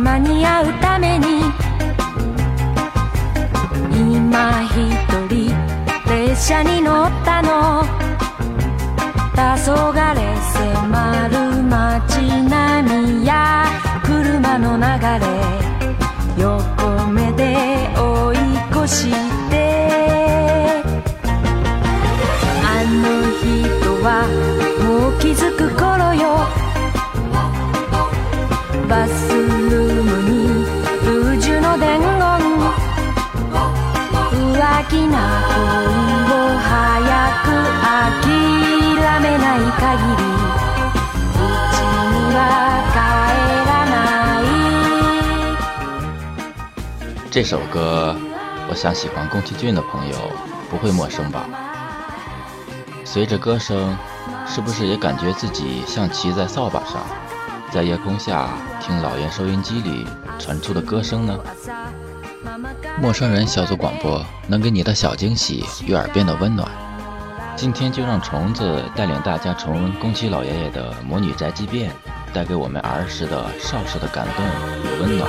間に合うために。今一人列車に乗ったの。黄昏迫る街並みや車の流れ。横目で追い越し。这首歌，我想喜欢宫崎骏的朋友不会陌生吧？随着歌声，是不是也感觉自己像骑在扫把上，在夜空下听老爷收音机里传出的歌声呢？陌生人小组广播能给你的小惊喜与耳边的温暖。今天就让虫子带领大家重温宫崎老爷爷的《魔女宅急便》，带给我们儿时的、少时的感动与温暖。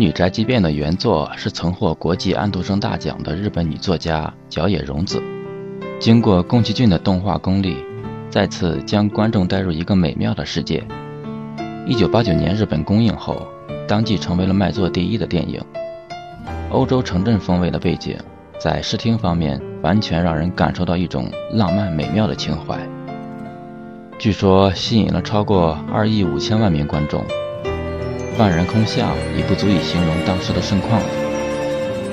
女宅急便》的原作是曾获国际安徒生大奖的日本女作家角野荣子，经过宫崎骏的动画功力，再次将观众带入一个美妙的世界。一九八九年日本公映后，当即成为了卖座第一的电影。欧洲城镇风味的背景，在视听方面完全让人感受到一种浪漫美妙的情怀。据说吸引了超过二亿五千万名观众。万人空巷已不足以形容当时的盛况了。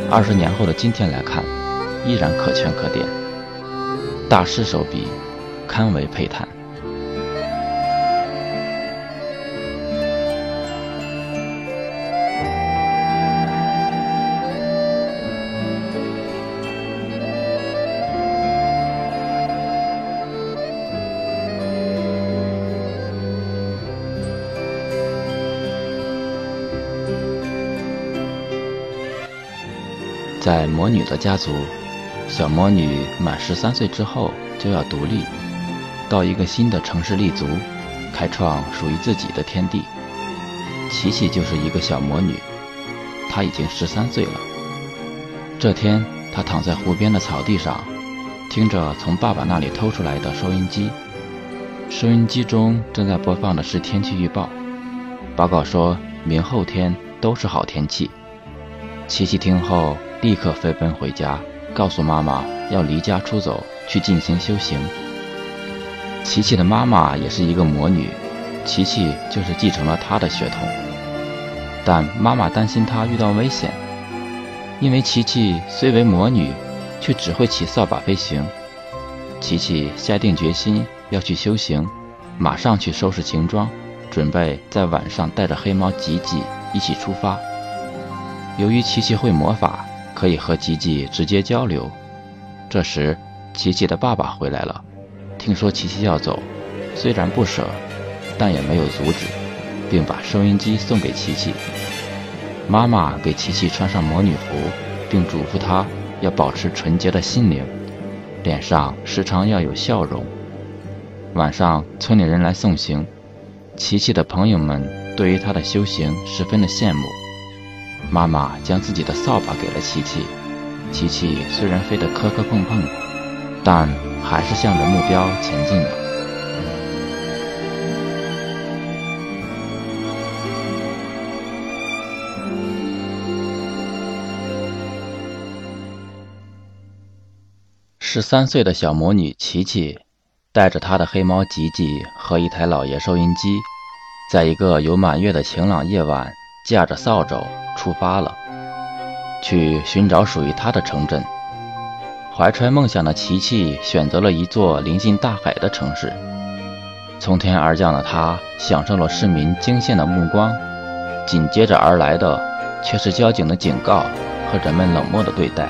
二十年后的今天来看，依然可圈可点。大师手笔，堪为佩叹。在魔女的家族，小魔女满十三岁之后就要独立，到一个新的城市立足，开创属于自己的天地。琪琪就是一个小魔女，她已经十三岁了。这天，她躺在湖边的草地上，听着从爸爸那里偷出来的收音机，收音机中正在播放的是天气预报，报告说明后天都是好天气。琪琪听后。立刻飞奔回家，告诉妈妈要离家出走去进行修行。琪琪的妈妈也是一个魔女，琪琪就是继承了她的血统。但妈妈担心她遇到危险，因为琪琪虽为魔女，却只会骑扫把飞行。琪琪下定决心要去修行，马上去收拾行装，准备在晚上带着黑猫吉吉一起出发。由于琪琪会魔法，可以和吉吉直接交流。这时，琪琪的爸爸回来了，听说琪琪要走，虽然不舍，但也没有阻止，并把收音机送给琪琪。妈妈给琪琪穿上魔女服，并嘱咐她要保持纯洁的心灵。脸上时常要有笑容。晚上，村里人来送行，琪琪的朋友们对于他的修行十分的羡慕。妈妈将自己的扫把给了琪琪，琪琪虽然飞得磕磕碰碰，但还是向着目标前进了。十三岁的小魔女琪琪，带着她的黑猫吉吉和一台老爷收音机，在一个有满月的晴朗夜晚，驾着扫帚出发了，去寻找属于他的城镇。怀揣梦想的琪琪选择了一座临近大海的城市。从天而降的他，享受了市民惊羡的目光，紧接着而来的却是交警的警告和人们冷漠的对待。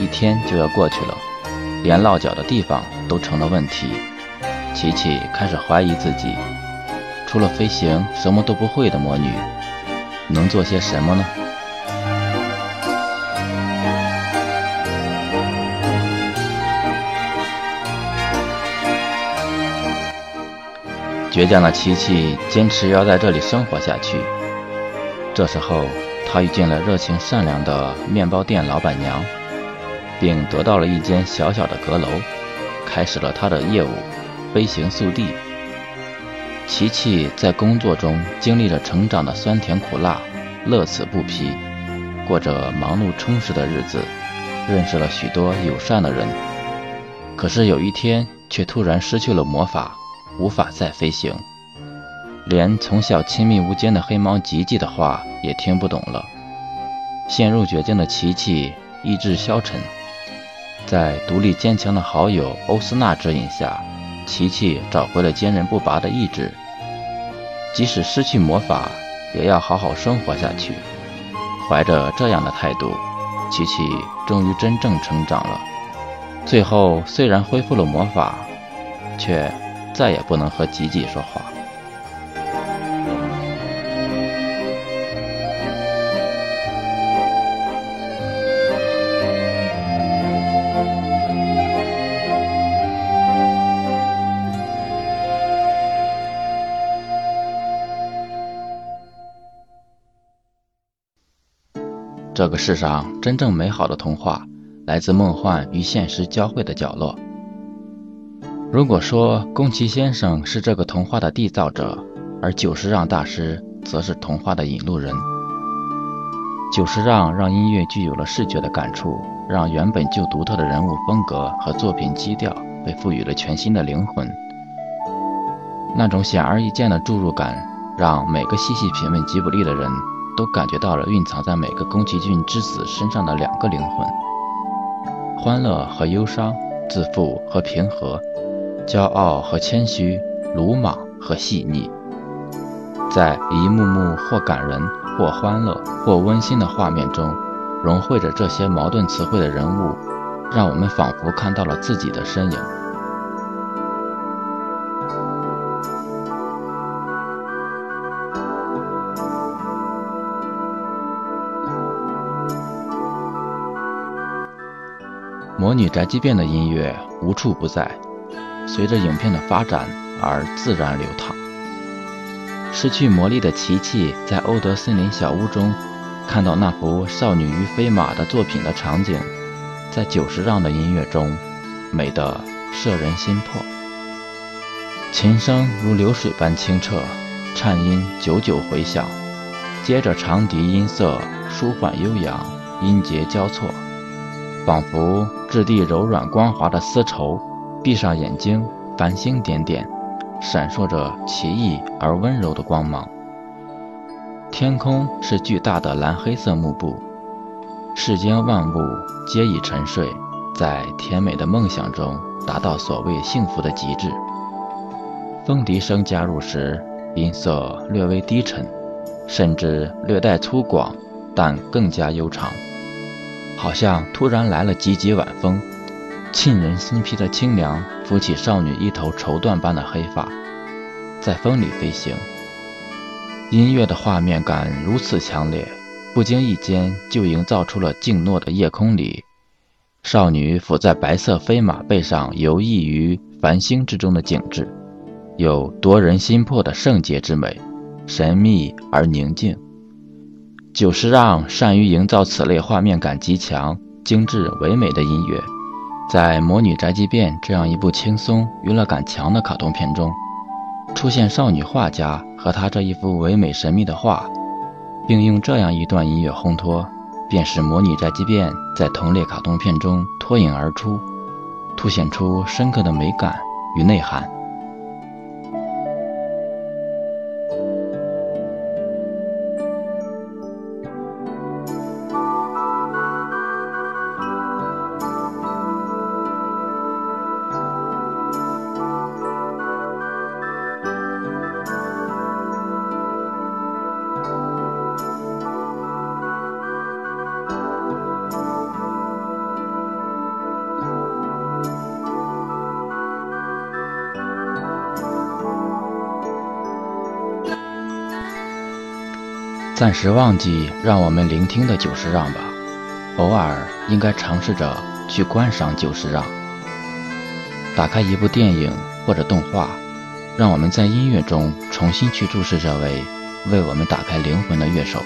一天就要过去了。连落脚的地方都成了问题，琪琪开始怀疑自己，除了飞行什么都不会的魔女，能做些什么呢？倔强的琪琪坚持要在这里生活下去。这时候，他遇见了热情善良的面包店老板娘。并得到了一间小小的阁楼，开始了他的业务——飞行速递。琪琪在工作中经历了成长的酸甜苦辣，乐此不疲，过着忙碌充实的日子，认识了许多友善的人。可是有一天，却突然失去了魔法，无法再飞行，连从小亲密无间的黑猫吉吉的话也听不懂了。陷入绝境的琪琪意志消沉。在独立坚强的好友欧斯娜指引下，琪琪找回了坚韧不拔的意志。即使失去魔法，也要好好生活下去。怀着这样的态度，琪琪终于真正成长了。最后，虽然恢复了魔法，却再也不能和吉吉说话。这个世上真正美好的童话，来自梦幻与现实交汇的角落。如果说宫崎先生是这个童话的缔造者，而久石让大师则是童话的引路人。久石让让音乐具有了视觉的感触，让原本就独特的人物风格和作品基调被赋予了全新的灵魂。那种显而易见的注入感，让每个细细品味吉卜力的人。都感觉到了蕴藏在每个宫崎骏之子身上的两个灵魂：欢乐和忧伤，自负和平和，骄傲和谦虚，鲁莽和细腻。在一幕幕或感人、或欢乐、或温馨的画面中，融汇着这些矛盾词汇的人物，让我们仿佛看到了自己的身影。魔女宅急便的音乐无处不在，随着影片的发展而自然流淌。失去魔力的琪琪在欧德森林小屋中看到那幅少女与飞马的作品的场景，在久石让的音乐中，美得摄人心魄。琴声如流水般清澈，颤音久久回响，接着长笛音色舒缓悠扬，音节交错。仿佛质地柔软光滑的丝绸，闭上眼睛繁星点点，闪烁着奇异而温柔的光芒。天空是巨大的蓝黑色幕布，世间万物皆已沉睡，在甜美的梦想中达到所谓幸福的极致。风笛声加入时，音色略微低沉，甚至略带粗犷，但更加悠长，好像突然来了几级晚风，沁人心脾的清凉拂起少女一头绸缎般的黑发，在风里飞行。音乐的画面感如此强烈，不经意间就营造出了静诺的夜空里，少女伏在白色飞马背上游弋于繁星之中的景致，有夺人心魄的圣洁之美，神秘而宁静。久石让善于营造此类画面感极强、精致唯美的音乐，在《魔女宅急便》这样一部轻松娱乐感强的卡通片中。出现少女画家和她这一幅唯美神秘的画，并用这样一段音乐烘托，便是《魔女宅急便》在同类卡通片中脱颖而出，凸显出深刻的美感与内涵。暂时忘记让我们聆听的久石让吧，偶尔应该尝试着去观赏久石让。打开一部电影或者动画，让我们在音乐中重新去注视这位为我们打开灵魂的乐手。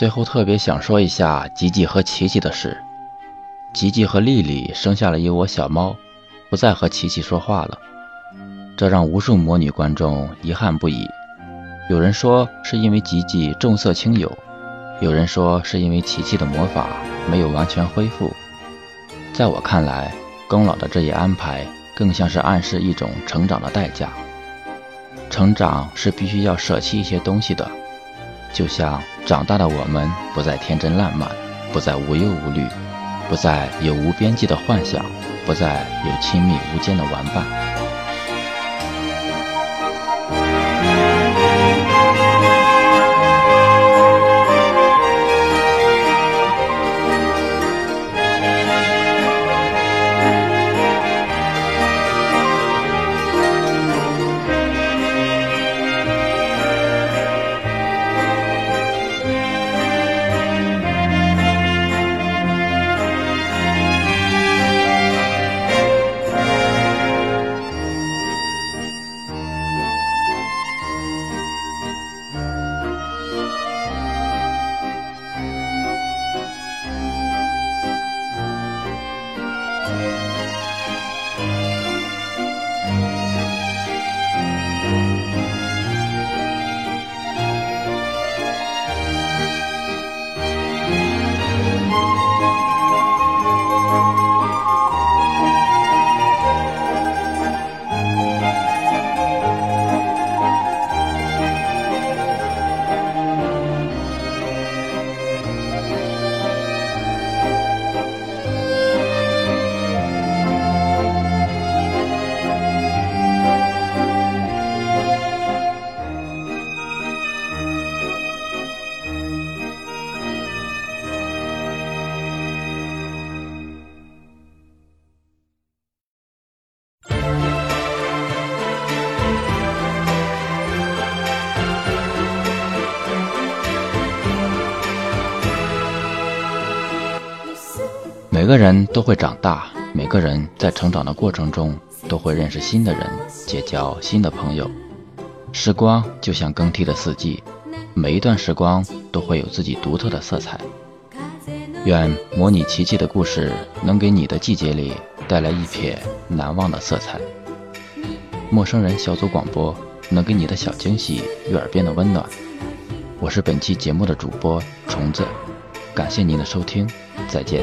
最后特别想说一下吉吉和琪琪的事。吉吉和丽丽生下了一窝小猫，不再和琪琪说话了，这让无数魔女观众遗憾不已。有人说是因为吉吉重色轻友，有人说是因为琪琪的魔法没有完全恢复。在我看来，宫老的这一安排更像是暗示一种成长的代价。成长是必须要舍弃一些东西的。就像长大的我们，不再天真烂漫，不再无忧无虑，不再有无边际的幻想，不再有亲密无间的玩伴。每个人都会长大，每个人在成长的过程中都会认识新的人，结交新的朋友。时光就像更替的四季，每一段时光都会有自己独特的色彩。愿模拟奇迹的故事能给你的季节里带来一瞥难忘的色彩。陌生人小组广播能给你的小惊喜与耳边的温暖。我是本期节目的主播虫子，感谢您的收听，再见。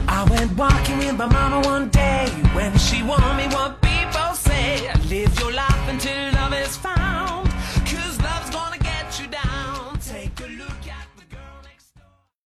I went walking with my mama one day when she warned me what people say. Live your